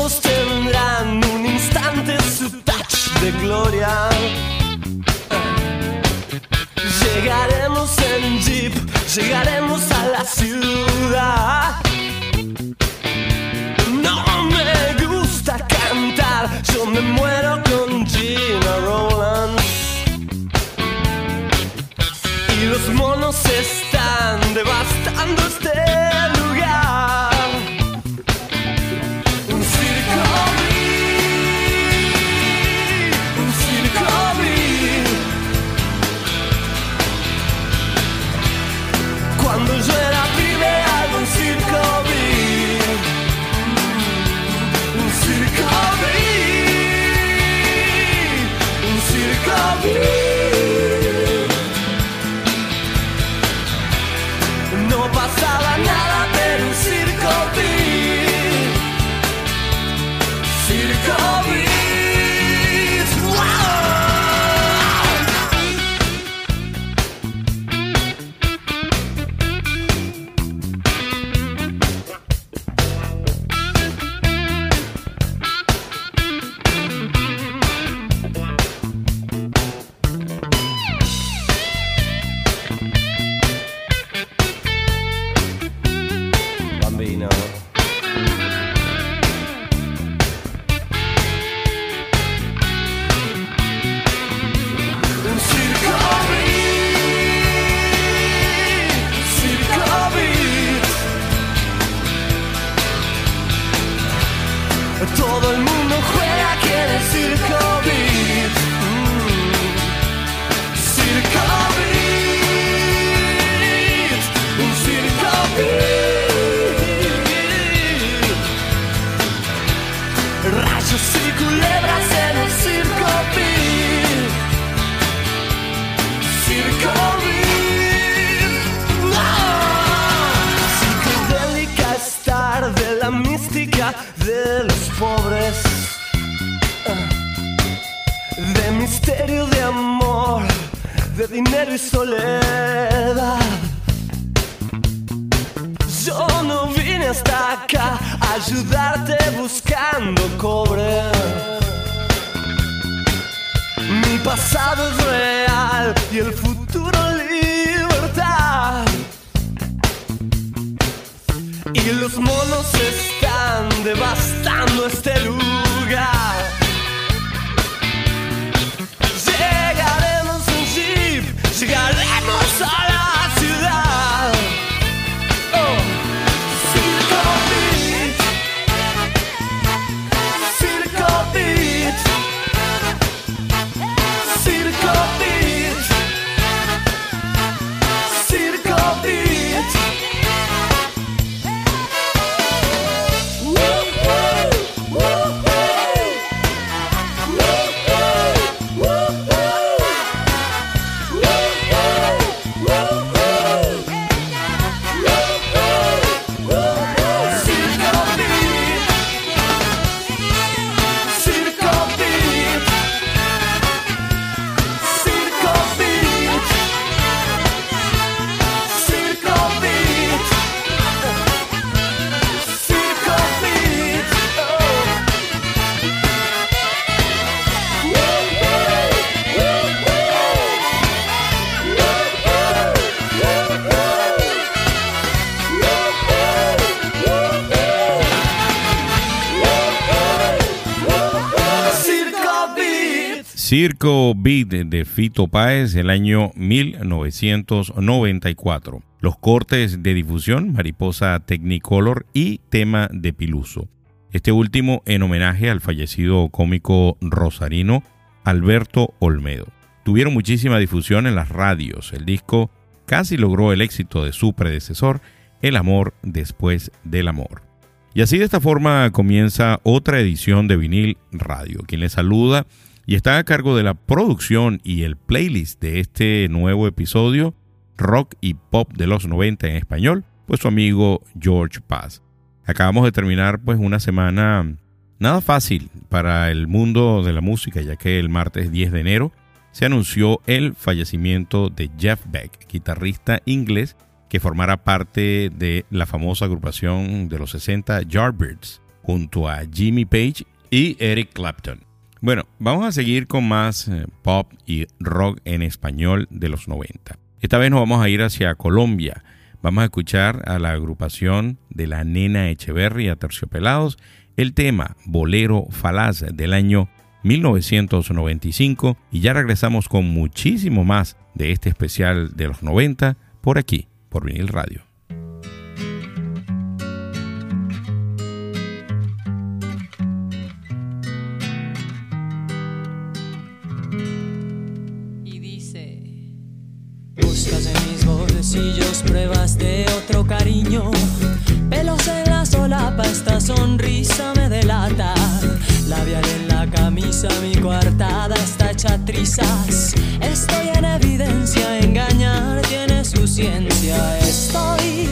todos tendrán un instante su touch de gloria. Llegaremos en jeep, llegaremos a la ciudad. No me gusta cantar, yo me muero con Gina Rollins. Y los monos están devastando este Circo Beat de Fito Páez el año 1994. Los cortes de difusión, Mariposa Technicolor y Tema de Piluso. Este último en homenaje al fallecido cómico rosarino Alberto Olmedo. Tuvieron muchísima difusión en las radios. El disco casi logró el éxito de su predecesor, El amor después del amor. Y así de esta forma comienza otra edición de vinil radio. Quien les saluda y está a cargo de la producción y el playlist de este nuevo episodio, rock y pop de los 90 en español, pues su amigo George Paz. Acabamos de terminar pues una semana nada fácil para el mundo de la música, ya que el martes 10 de enero se anunció el fallecimiento de Jeff Beck, guitarrista inglés que formará parte de la famosa agrupación de los 60 Yardbirds, junto a Jimmy Page y Eric Clapton. Bueno, vamos a seguir con más eh, pop y rock en español de los 90. Esta vez nos vamos a ir hacia Colombia. Vamos a escuchar a la agrupación de la nena Echeverry a Terciopelados el tema Bolero Falaz del año 1995 y ya regresamos con muchísimo más de este especial de los 90 por aquí, por Vinil Radio. Cariño. Pelos en la solapa, esta sonrisa me delata. Labial en la camisa, mi coartada está hecha trizas. Estoy en evidencia, engañar tiene su ciencia. Estoy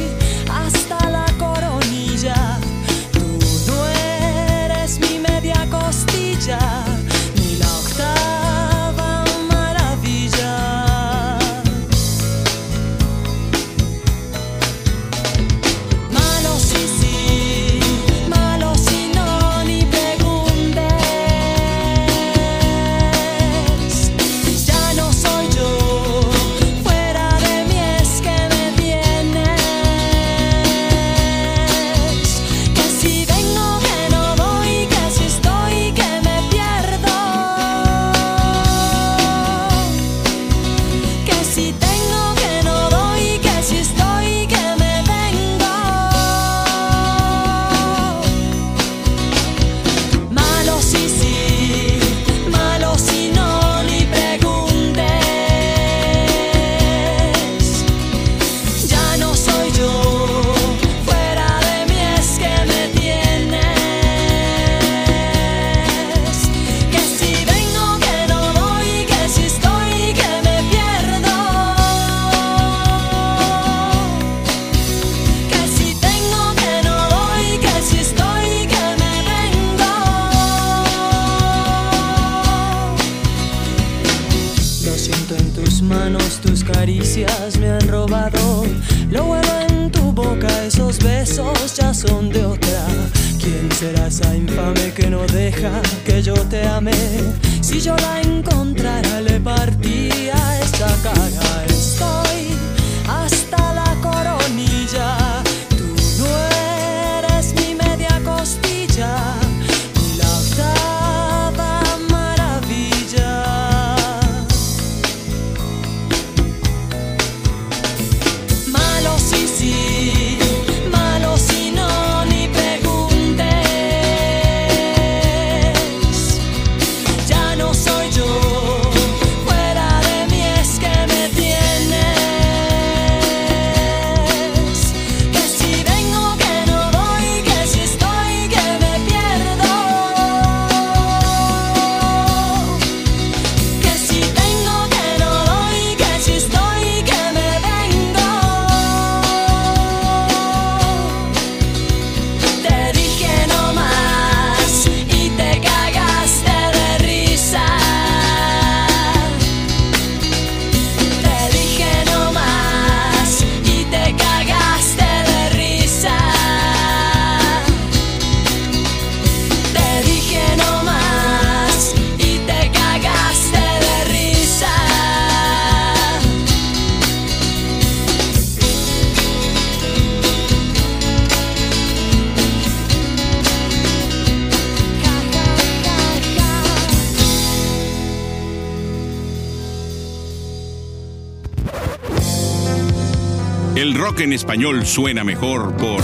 rock en español suena mejor por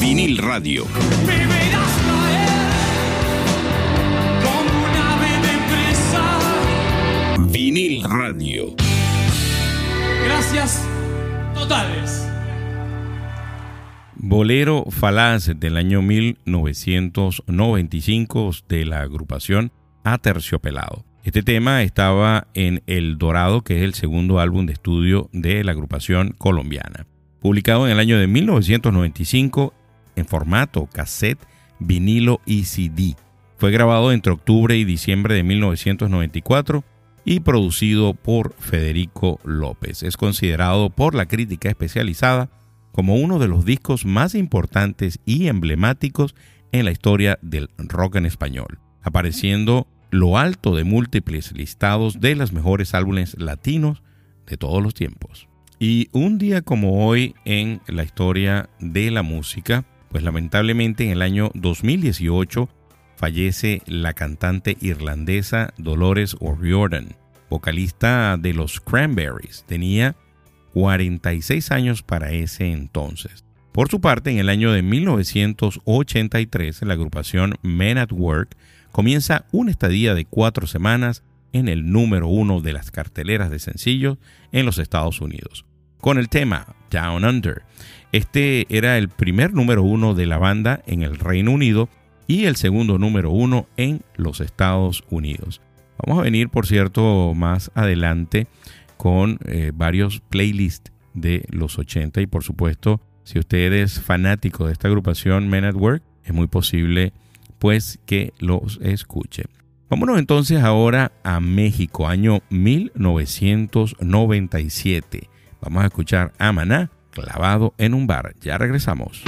Vinil Radio. Vinil Radio. Gracias totales. Bolero Falaz del año 1995 de la agrupación Aterciopelado. Este tema estaba en El Dorado, que es el segundo álbum de estudio de la agrupación colombiana. Publicado en el año de 1995 en formato cassette, vinilo y CD. Fue grabado entre octubre y diciembre de 1994 y producido por Federico López. Es considerado por la crítica especializada como uno de los discos más importantes y emblemáticos en la historia del rock en español, apareciendo lo alto de múltiples listados de los mejores álbumes latinos de todos los tiempos. Y un día como hoy en la historia de la música, pues lamentablemente en el año 2018 fallece la cantante irlandesa Dolores O'Riordan, vocalista de los Cranberries. Tenía 46 años para ese entonces. Por su parte, en el año de 1983, la agrupación Men at Work comienza una estadía de cuatro semanas en el número uno de las carteleras de sencillos en los Estados Unidos, con el tema Down Under. Este era el primer número uno de la banda en el Reino Unido y el segundo número uno en los Estados Unidos. Vamos a venir, por cierto, más adelante con eh, varios playlists de los 80 y por supuesto, si usted es fanático de esta agrupación Men at Work, es muy posible pues que los escuche. Vámonos entonces ahora a México, año 1997. Vamos a escuchar a Maná clavado en un bar. Ya regresamos.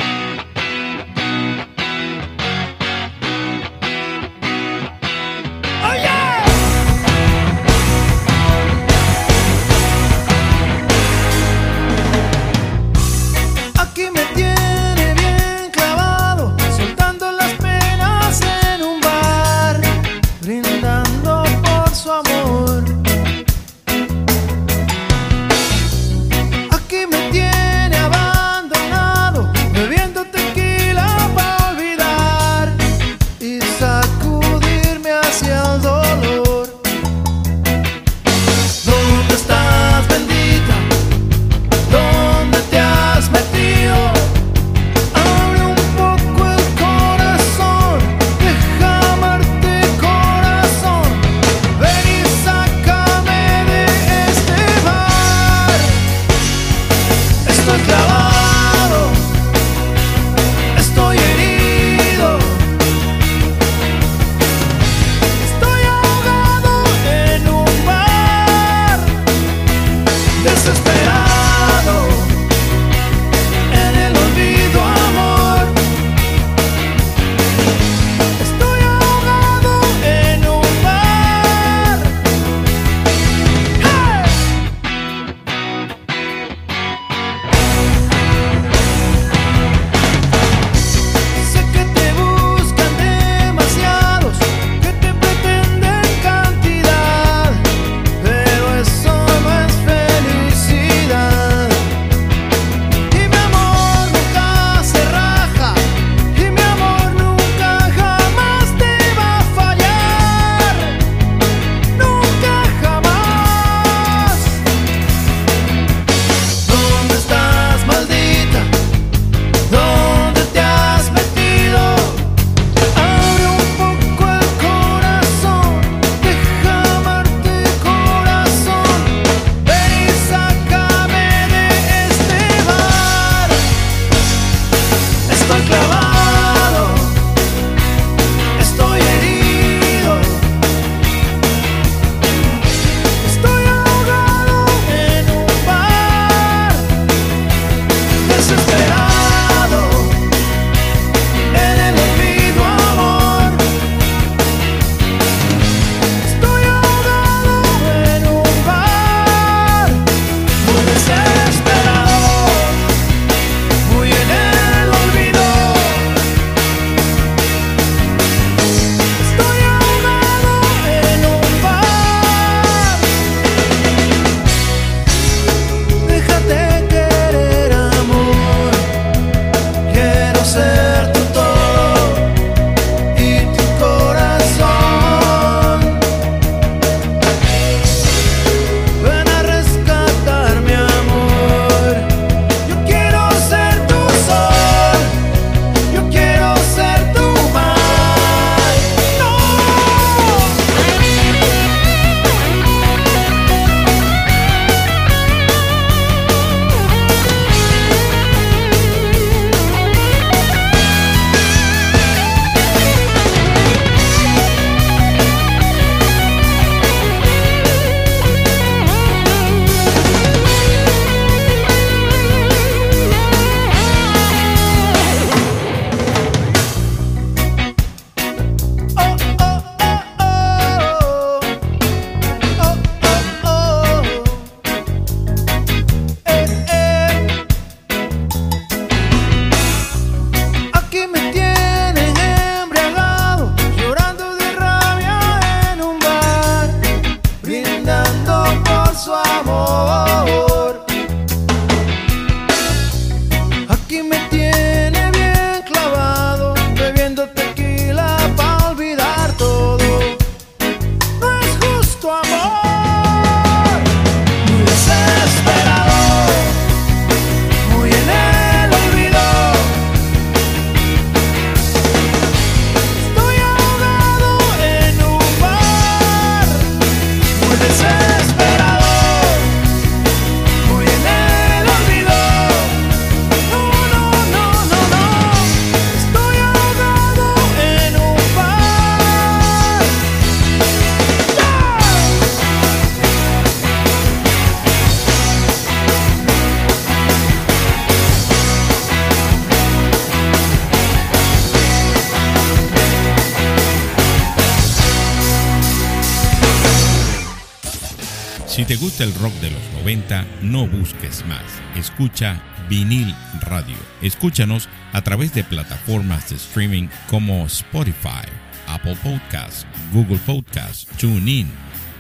El rock de los 90, no busques más. Escucha Vinil Radio. Escúchanos a través de plataformas de streaming como Spotify, Apple Podcasts, Google Podcasts, TuneIn,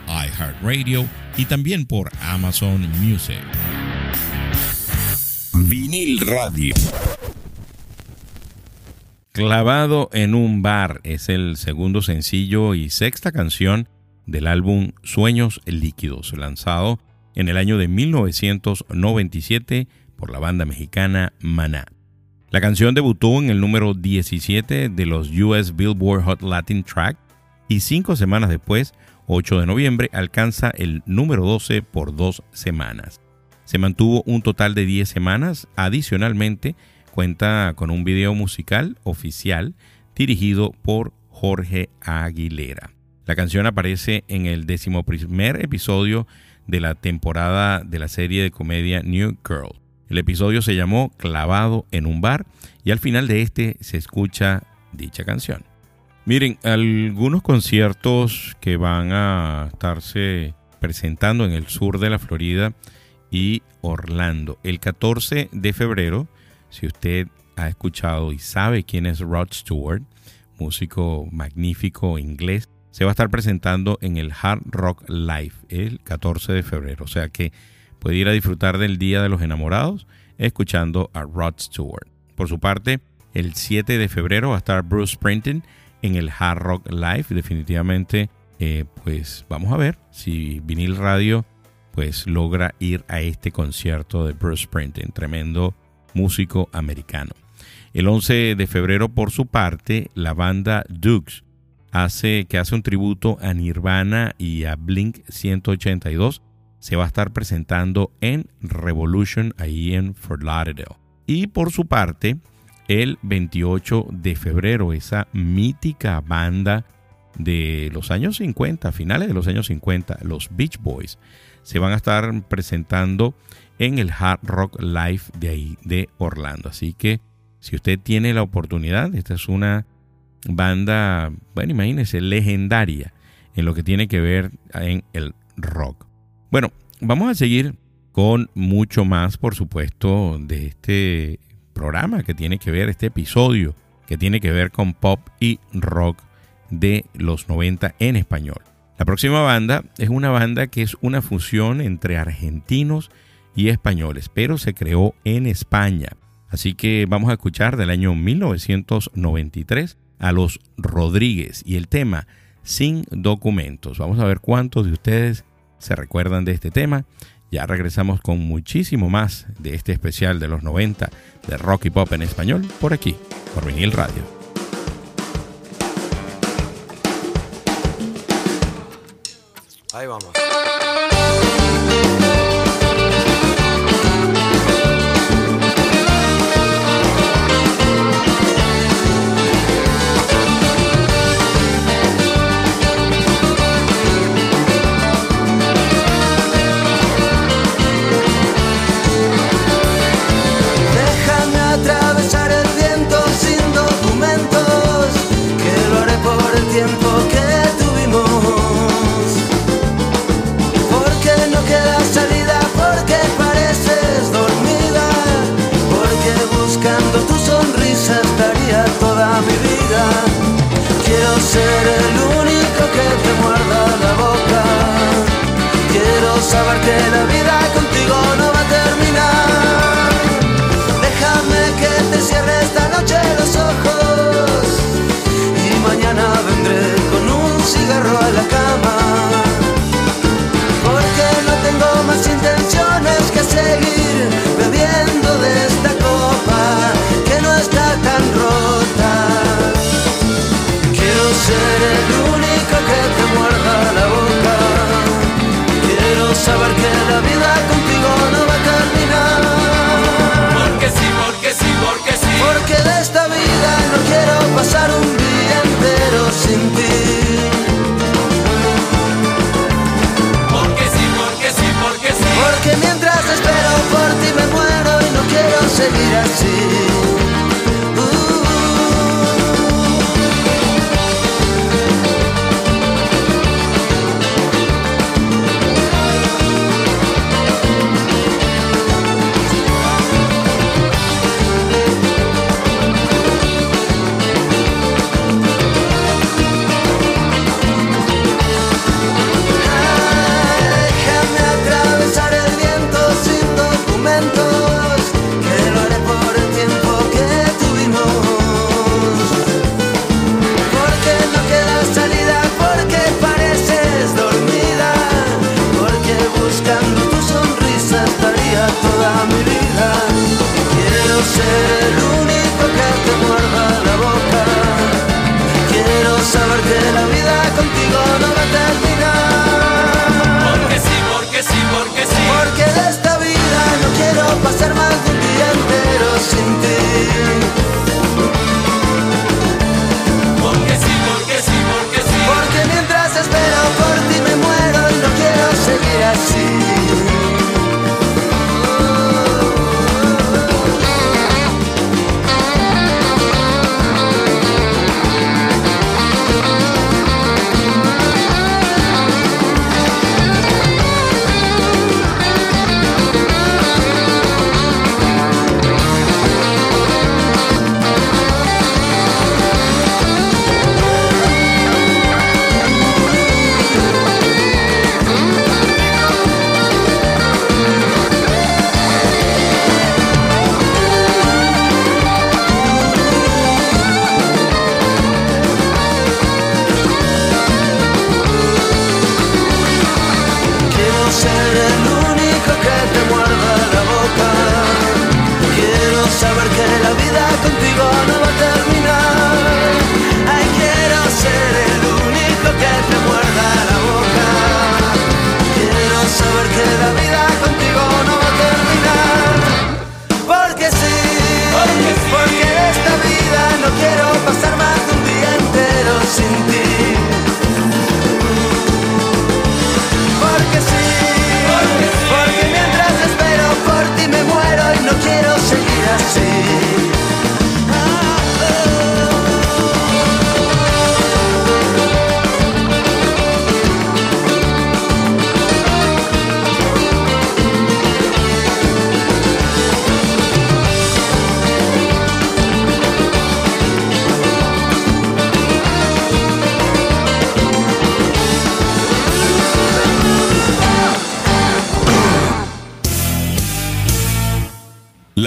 iHeartRadio y también por Amazon Music. Vinil Radio. Clavado en un bar es el segundo sencillo y sexta canción del álbum Sueños Líquidos, lanzado en el año de 1997 por la banda mexicana Maná. La canción debutó en el número 17 de los US Billboard Hot Latin Track y cinco semanas después, 8 de noviembre, alcanza el número 12 por dos semanas. Se mantuvo un total de 10 semanas. Adicionalmente, cuenta con un video musical oficial dirigido por Jorge Aguilera. La canción aparece en el decimoprimer episodio de la temporada de la serie de comedia New Girl. El episodio se llamó Clavado en un bar y al final de este se escucha dicha canción. Miren, algunos conciertos que van a estarse presentando en el sur de la Florida y Orlando. El 14 de febrero, si usted ha escuchado y sabe quién es Rod Stewart, músico magnífico inglés, se va a estar presentando en el Hard Rock Live el 14 de febrero. O sea que puede ir a disfrutar del Día de los Enamorados escuchando a Rod Stewart. Por su parte, el 7 de febrero va a estar Bruce Springsteen en el Hard Rock Live. Definitivamente, eh, pues vamos a ver si Vinil Radio pues logra ir a este concierto de Bruce Springsteen, tremendo músico americano. El 11 de febrero, por su parte, la banda Dukes hace, que hace un tributo a Nirvana y a Blink 182 se va a estar presentando en Revolution ahí en Fort Lauderdale. Y por su parte, el 28 de febrero, esa mítica banda de los años 50, finales de los años 50, los Beach Boys, se van a estar presentando en el Hard Rock Live de ahí, de Orlando. Así que si usted tiene la oportunidad, esta es una banda, bueno, imagínense, legendaria en lo que tiene que ver en el rock. Bueno, vamos a seguir con mucho más, por supuesto, de este programa que tiene que ver, este episodio que tiene que ver con pop y rock de los 90 en español. La próxima banda es una banda que es una fusión entre argentinos y españoles, pero se creó en España. Así que vamos a escuchar del año 1993 a los Rodríguez y el tema Sin documentos. Vamos a ver cuántos de ustedes se recuerdan de este tema. Ya regresamos con muchísimo más de este especial de los 90 de rock y pop en español por aquí, por Vinil Radio. Ahí vamos.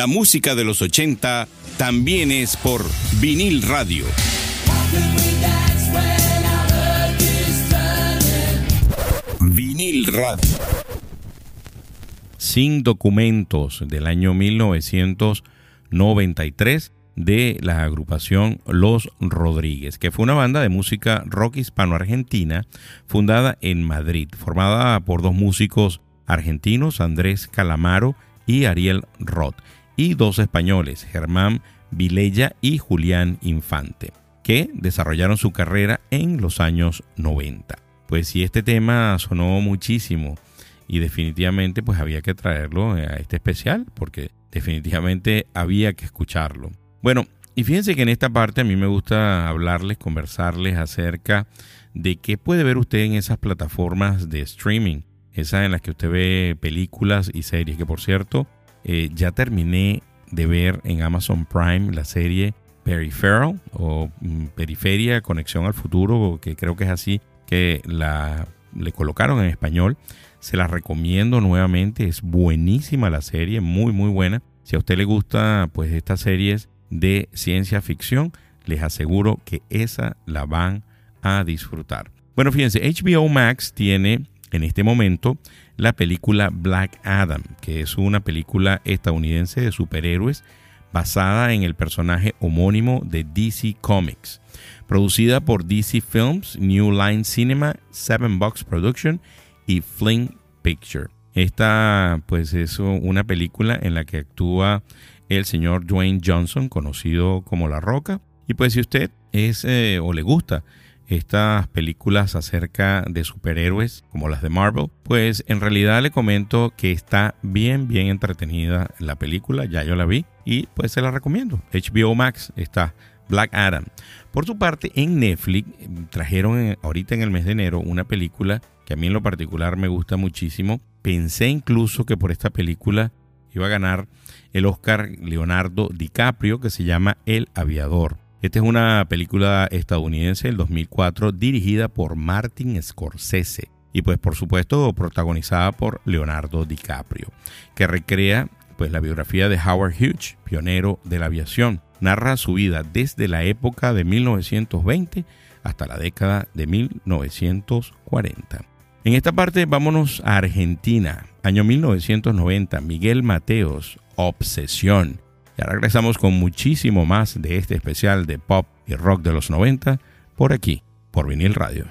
La música de los 80 también es por vinil radio. Vinil radio. Sin documentos del año 1993 de la agrupación Los Rodríguez, que fue una banda de música rock hispano-argentina fundada en Madrid, formada por dos músicos argentinos, Andrés Calamaro y Ariel Roth, y dos españoles, Germán Vilella y Julián Infante, que desarrollaron su carrera en los años 90. Pues si este tema sonó muchísimo y definitivamente pues había que traerlo a este especial porque definitivamente había que escucharlo. Bueno, y fíjense que en esta parte a mí me gusta hablarles, conversarles acerca de qué puede ver usted en esas plataformas de streaming, esas en las que usted ve películas y series, que por cierto, eh, ya terminé de ver en Amazon Prime la serie Peripheral o mm, Periferia, Conexión al Futuro, que creo que es así que la le colocaron en español. Se la recomiendo nuevamente, es buenísima la serie, muy muy buena. Si a usted le gusta pues estas series de ciencia ficción, les aseguro que esa la van a disfrutar. Bueno, fíjense, HBO Max tiene en este momento la película Black Adam, que es una película estadounidense de superhéroes basada en el personaje homónimo de DC Comics, producida por DC Films, New Line Cinema, Seven Box Production y Fling Picture. Esta pues es una película en la que actúa el señor Dwayne Johnson, conocido como La Roca. Y pues si usted es eh, o le gusta estas películas acerca de superhéroes como las de Marvel, pues en realidad le comento que está bien, bien entretenida la película, ya yo la vi y pues se la recomiendo. HBO Max está Black Adam. Por su parte, en Netflix trajeron ahorita en el mes de enero una película que a mí en lo particular me gusta muchísimo. Pensé incluso que por esta película iba a ganar el Oscar Leonardo DiCaprio que se llama El Aviador. Esta es una película estadounidense del 2004 dirigida por Martin Scorsese y pues por supuesto protagonizada por Leonardo DiCaprio, que recrea pues la biografía de Howard Hughes, pionero de la aviación. Narra su vida desde la época de 1920 hasta la década de 1940. En esta parte vámonos a Argentina, año 1990, Miguel Mateos, Obsesión. Ya regresamos con muchísimo más de este especial de pop y rock de los 90 por aquí, por vinil radio.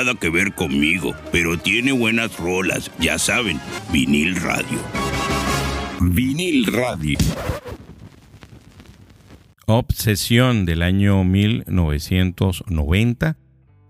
Nada que ver conmigo, pero tiene buenas rolas, ya saben, vinil radio. Vinil radio. Obsesión del año 1990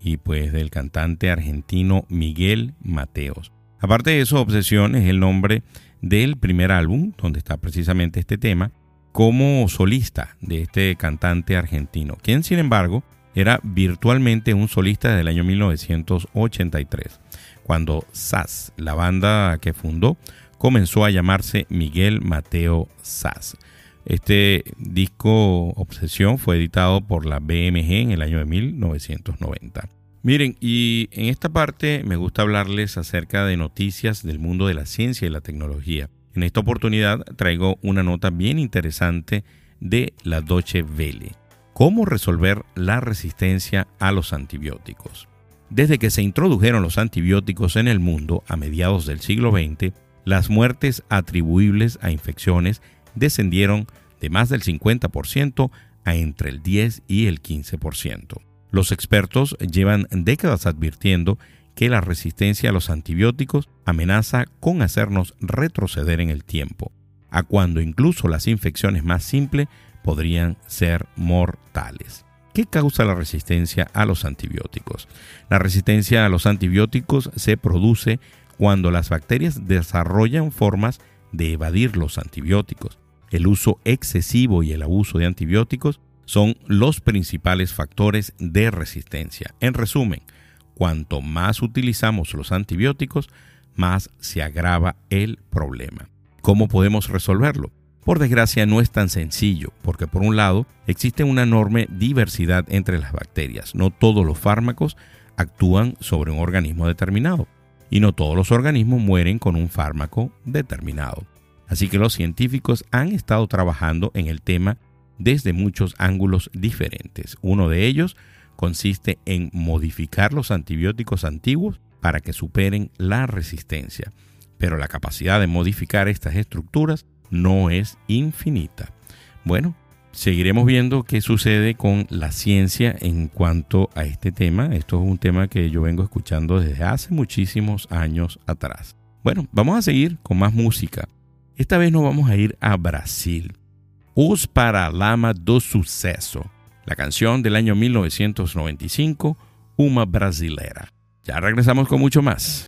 y pues del cantante argentino Miguel Mateos. Aparte de eso, Obsesión es el nombre del primer álbum donde está precisamente este tema como solista de este cantante argentino, quien sin embargo era virtualmente un solista desde el año 1983, cuando SAS, la banda que fundó, comenzó a llamarse Miguel Mateo SAS. Este disco Obsesión fue editado por la BMG en el año de 1990. Miren, y en esta parte me gusta hablarles acerca de noticias del mundo de la ciencia y la tecnología. En esta oportunidad traigo una nota bien interesante de la Deutsche Welle. ¿Cómo resolver la resistencia a los antibióticos? Desde que se introdujeron los antibióticos en el mundo a mediados del siglo XX, las muertes atribuibles a infecciones descendieron de más del 50% a entre el 10 y el 15%. Los expertos llevan décadas advirtiendo que la resistencia a los antibióticos amenaza con hacernos retroceder en el tiempo, a cuando incluso las infecciones más simples podrían ser mortales. ¿Qué causa la resistencia a los antibióticos? La resistencia a los antibióticos se produce cuando las bacterias desarrollan formas de evadir los antibióticos. El uso excesivo y el abuso de antibióticos son los principales factores de resistencia. En resumen, cuanto más utilizamos los antibióticos, más se agrava el problema. ¿Cómo podemos resolverlo? Por desgracia no es tan sencillo, porque por un lado existe una enorme diversidad entre las bacterias. No todos los fármacos actúan sobre un organismo determinado y no todos los organismos mueren con un fármaco determinado. Así que los científicos han estado trabajando en el tema desde muchos ángulos diferentes. Uno de ellos consiste en modificar los antibióticos antiguos para que superen la resistencia. Pero la capacidad de modificar estas estructuras no es infinita. Bueno, seguiremos viendo qué sucede con la ciencia en cuanto a este tema. Esto es un tema que yo vengo escuchando desde hace muchísimos años atrás. Bueno, vamos a seguir con más música. Esta vez nos vamos a ir a Brasil. Os Paralama do Sucesso, la canción del año 1995, Uma Brasilera. Ya regresamos con mucho más.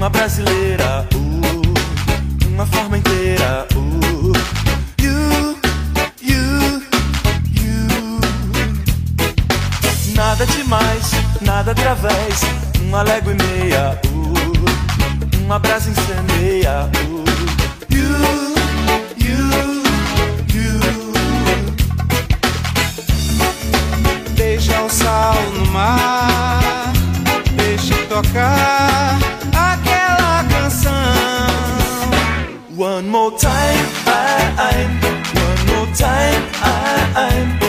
Uma brasileira, uh, uma forma inteira, uh, you, you, you. Nada demais, nada através, uma légua e meia, uh, uma brasa incendeia, uh, you, you, you. Deixa o sal no mar tocar more time, I, I'm. One more time, I, I'm.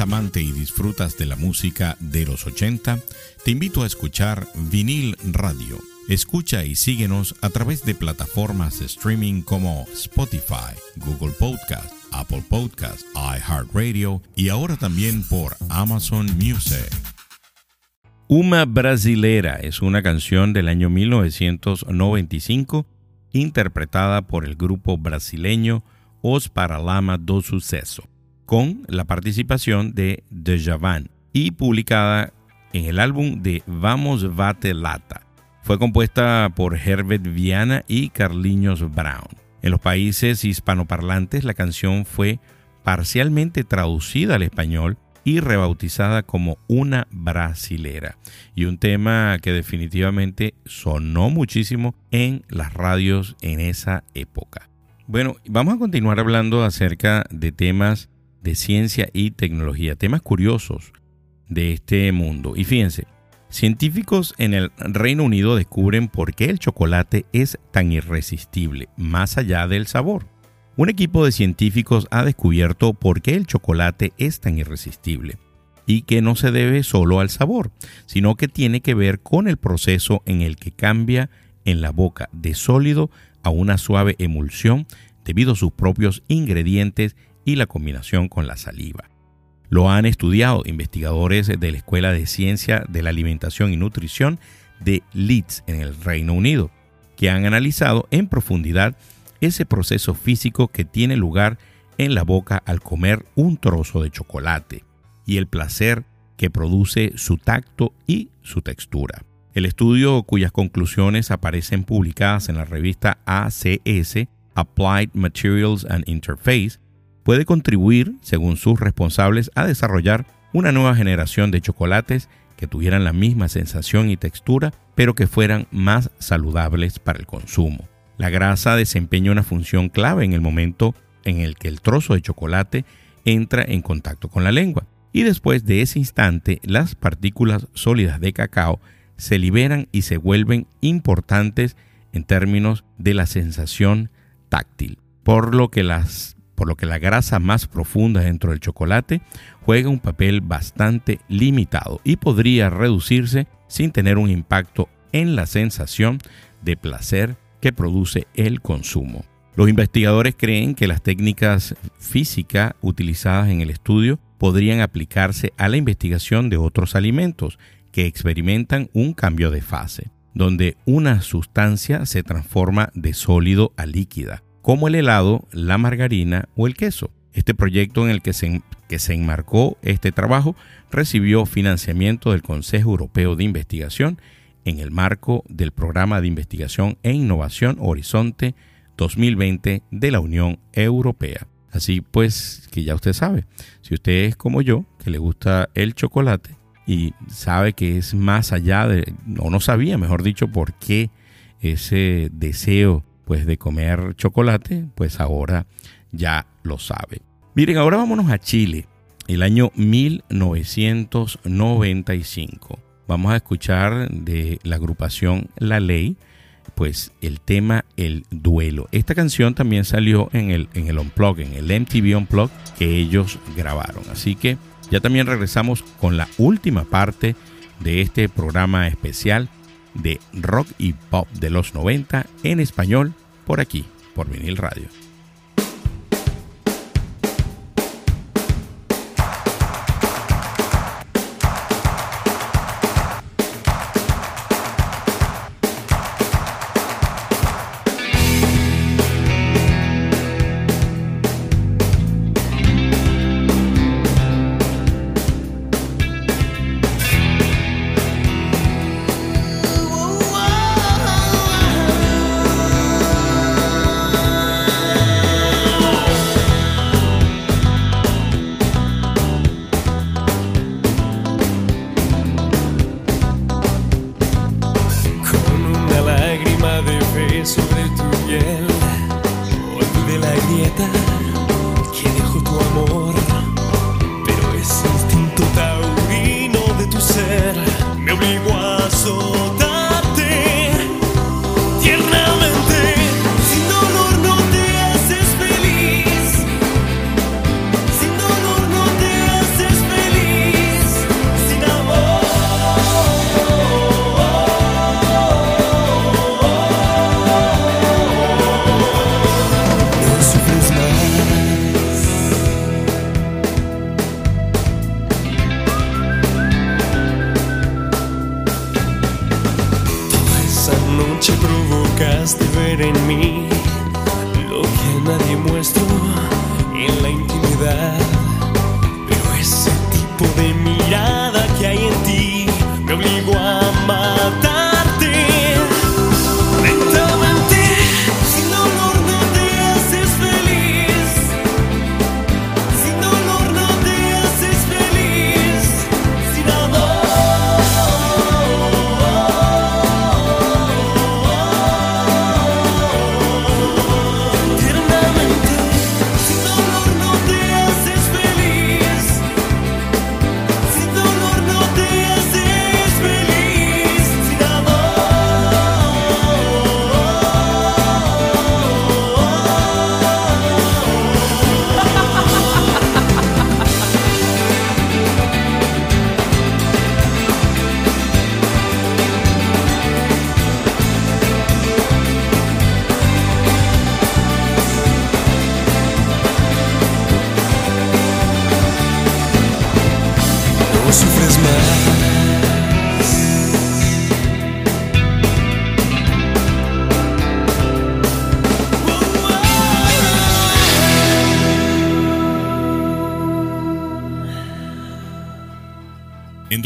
¿Eres amante y disfrutas de la música de los 80? Te invito a escuchar Vinil Radio. Escucha y síguenos a través de plataformas de streaming como Spotify, Google Podcast, Apple Podcast, iHeartRadio y ahora también por Amazon Music. Uma Brasilera es una canción del año 1995 interpretada por el grupo brasileño Os Paralama do Sucesso con la participación de Dejavan y publicada en el álbum de Vamos Vate Lata. Fue compuesta por Herbert Viana y Carliños Brown. En los países hispanoparlantes la canción fue parcialmente traducida al español y rebautizada como Una Brasilera, y un tema que definitivamente sonó muchísimo en las radios en esa época. Bueno, vamos a continuar hablando acerca de temas de ciencia y tecnología, temas curiosos de este mundo. Y fíjense, científicos en el Reino Unido descubren por qué el chocolate es tan irresistible, más allá del sabor. Un equipo de científicos ha descubierto por qué el chocolate es tan irresistible y que no se debe solo al sabor, sino que tiene que ver con el proceso en el que cambia en la boca de sólido a una suave emulsión debido a sus propios ingredientes y la combinación con la saliva. Lo han estudiado investigadores de la Escuela de Ciencia de la Alimentación y Nutrición de Leeds en el Reino Unido, que han analizado en profundidad ese proceso físico que tiene lugar en la boca al comer un trozo de chocolate y el placer que produce su tacto y su textura. El estudio cuyas conclusiones aparecen publicadas en la revista ACS, Applied Materials and Interface, puede contribuir, según sus responsables, a desarrollar una nueva generación de chocolates que tuvieran la misma sensación y textura, pero que fueran más saludables para el consumo. La grasa desempeña una función clave en el momento en el que el trozo de chocolate entra en contacto con la lengua, y después de ese instante las partículas sólidas de cacao se liberan y se vuelven importantes en términos de la sensación táctil, por lo que las por lo que la grasa más profunda dentro del chocolate juega un papel bastante limitado y podría reducirse sin tener un impacto en la sensación de placer que produce el consumo. Los investigadores creen que las técnicas físicas utilizadas en el estudio podrían aplicarse a la investigación de otros alimentos que experimentan un cambio de fase, donde una sustancia se transforma de sólido a líquida como el helado, la margarina o el queso. Este proyecto en el que se, que se enmarcó este trabajo recibió financiamiento del Consejo Europeo de Investigación en el marco del Programa de Investigación e Innovación Horizonte 2020 de la Unión Europea. Así pues, que ya usted sabe, si usted es como yo, que le gusta el chocolate y sabe que es más allá de, o no sabía, mejor dicho, por qué ese deseo pues de comer chocolate, pues ahora ya lo sabe. Miren, ahora vámonos a Chile, el año 1995. Vamos a escuchar de la agrupación La Ley pues el tema El Duelo. Esta canción también salió en el, en el Unplug, en el MTV Unplug que ellos grabaron. Así que ya también regresamos con la última parte de este programa especial de rock y pop de los 90 en español por aquí, por vinil radio.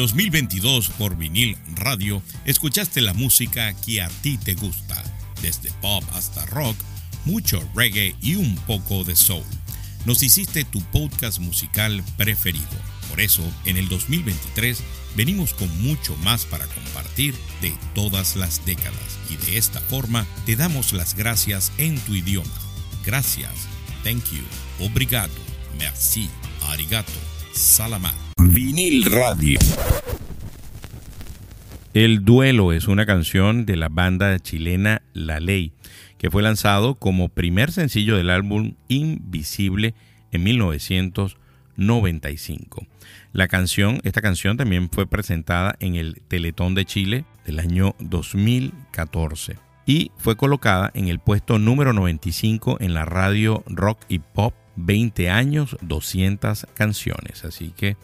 2022 por vinil radio escuchaste la música que a ti te gusta, desde pop hasta rock, mucho reggae y un poco de soul. Nos hiciste tu podcast musical preferido. Por eso, en el 2023 venimos con mucho más para compartir de todas las décadas y de esta forma te damos las gracias en tu idioma. Gracias, thank you, obrigado, merci, arigato, salamat. Vinil Radio. El Duelo es una canción de la banda chilena La Ley, que fue lanzado como primer sencillo del álbum Invisible en 1995. La canción, esta canción también fue presentada en el Teletón de Chile del año 2014 y fue colocada en el puesto número 95 en la radio rock y pop 20 años, 200 canciones. Así que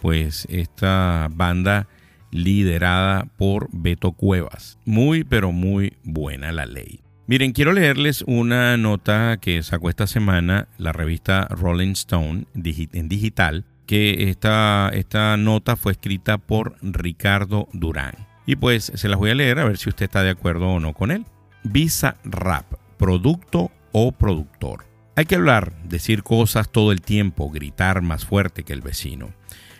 pues esta banda liderada por Beto Cuevas. Muy pero muy buena la ley. Miren, quiero leerles una nota que sacó esta semana la revista Rolling Stone en digital, que esta, esta nota fue escrita por Ricardo Durán. Y pues se las voy a leer a ver si usted está de acuerdo o no con él. Visa Rap, producto o productor. Hay que hablar, decir cosas todo el tiempo, gritar más fuerte que el vecino.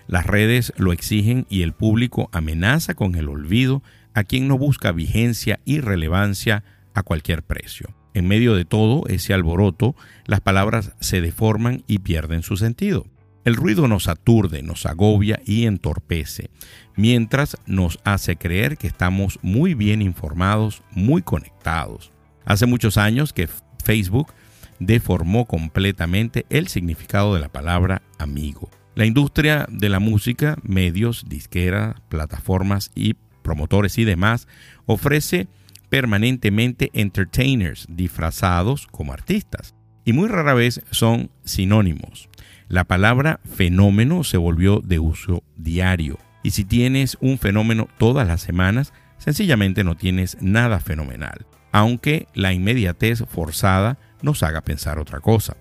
Las redes lo exigen y el público amenaza con el olvido a quien no busca vigencia y relevancia a cualquier precio. En medio de todo ese alboroto, las palabras se deforman y pierden su sentido. El ruido nos aturde, nos agobia y entorpece, mientras nos hace creer que estamos muy bien informados, muy conectados. Hace muchos años que Facebook deformó completamente el significado de la palabra amigo. La industria de la música, medios, disqueras, plataformas y promotores y demás ofrece permanentemente entertainers disfrazados como artistas y muy rara vez son sinónimos. La palabra fenómeno se volvió de uso diario y si tienes un fenómeno todas las semanas, sencillamente no tienes nada fenomenal, aunque la inmediatez forzada nos haga pensar otra cosa.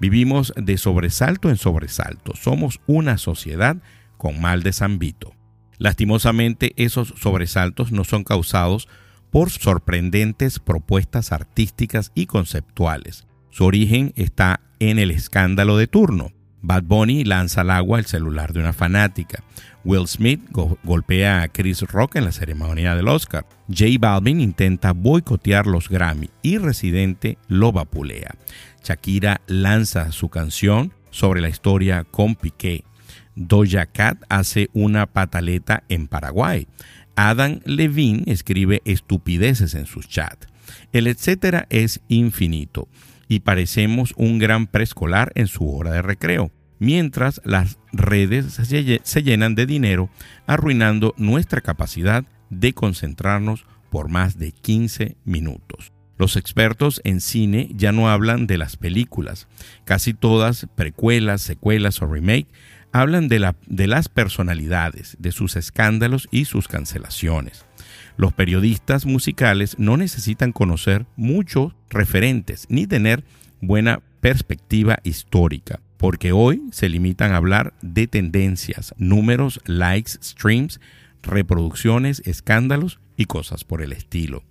Vivimos de sobresalto en sobresalto, somos una sociedad con mal de Vito. Lastimosamente, esos sobresaltos no son causados por sorprendentes propuestas artísticas y conceptuales. Su origen está en el escándalo de turno, Bad Bunny lanza al agua el celular de una fanática. Will Smith golpea a Chris Rock en la ceremonia del Oscar. J Balvin intenta boicotear los Grammy y Residente lo vapulea. Shakira lanza su canción sobre la historia con Piqué. Doja Cat hace una pataleta en Paraguay. Adam Levine escribe estupideces en sus chats. El etcétera es infinito y parecemos un gran preescolar en su hora de recreo, mientras las redes se llenan de dinero, arruinando nuestra capacidad de concentrarnos por más de 15 minutos. Los expertos en cine ya no hablan de las películas. Casi todas, precuelas, secuelas o remake, hablan de, la, de las personalidades, de sus escándalos y sus cancelaciones. Los periodistas musicales no necesitan conocer muchos referentes ni tener buena perspectiva histórica, porque hoy se limitan a hablar de tendencias, números, likes, streams, reproducciones, escándalos y cosas por el estilo.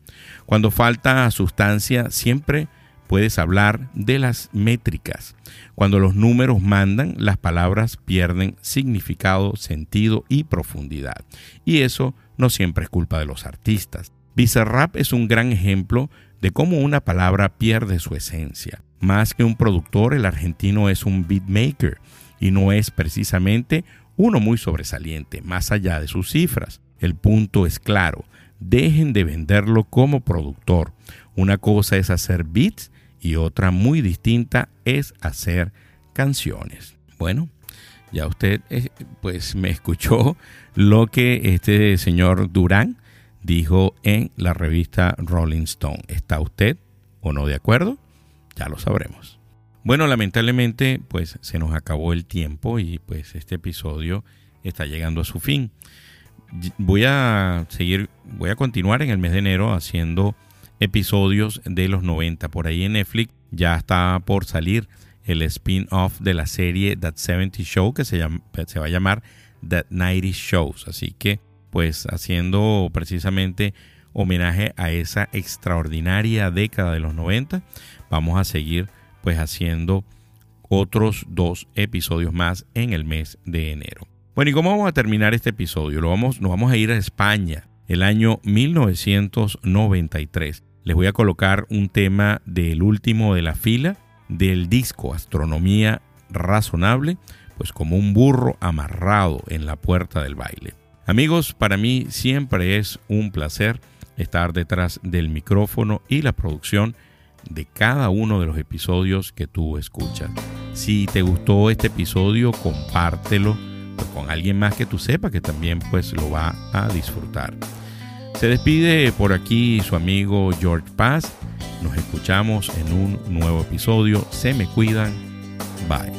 Cuando falta sustancia, siempre puedes hablar de las métricas. Cuando los números mandan, las palabras pierden significado, sentido y profundidad. Y eso no siempre es culpa de los artistas. Bizarrap es un gran ejemplo de cómo una palabra pierde su esencia. Más que un productor, el argentino es un beatmaker y no es precisamente uno muy sobresaliente, más allá de sus cifras. El punto es claro, dejen de venderlo como productor. Una cosa es hacer beats y otra muy distinta es hacer canciones. Bueno, ya usted eh, pues me escuchó lo que este señor Durán dijo en la revista Rolling Stone. ¿Está usted o no de acuerdo? Ya lo sabremos. Bueno, lamentablemente pues se nos acabó el tiempo y pues este episodio está llegando a su fin. Voy a seguir, voy a continuar en el mes de enero haciendo episodios de los 90 por ahí en Netflix. Ya está por salir el spin-off de la serie That 70 Show que se, llama, se va a llamar That 90 Shows. Así que, pues haciendo precisamente homenaje a esa extraordinaria década de los 90, vamos a seguir pues haciendo otros dos episodios más en el mes de enero. Bueno, ¿y cómo vamos a terminar este episodio? Lo vamos, nos vamos a ir a España, el año 1993. Les voy a colocar un tema del último de la fila del disco Astronomía Razonable, pues como un burro amarrado en la puerta del baile. Amigos, para mí siempre es un placer estar detrás del micrófono y la producción de cada uno de los episodios que tú escuchas. Si te gustó este episodio, compártelo con alguien más que tú sepas que también pues lo va a disfrutar. Se despide por aquí su amigo George Paz nos escuchamos en un nuevo episodio. Se me cuidan. Bye.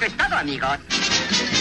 Eso es amigos.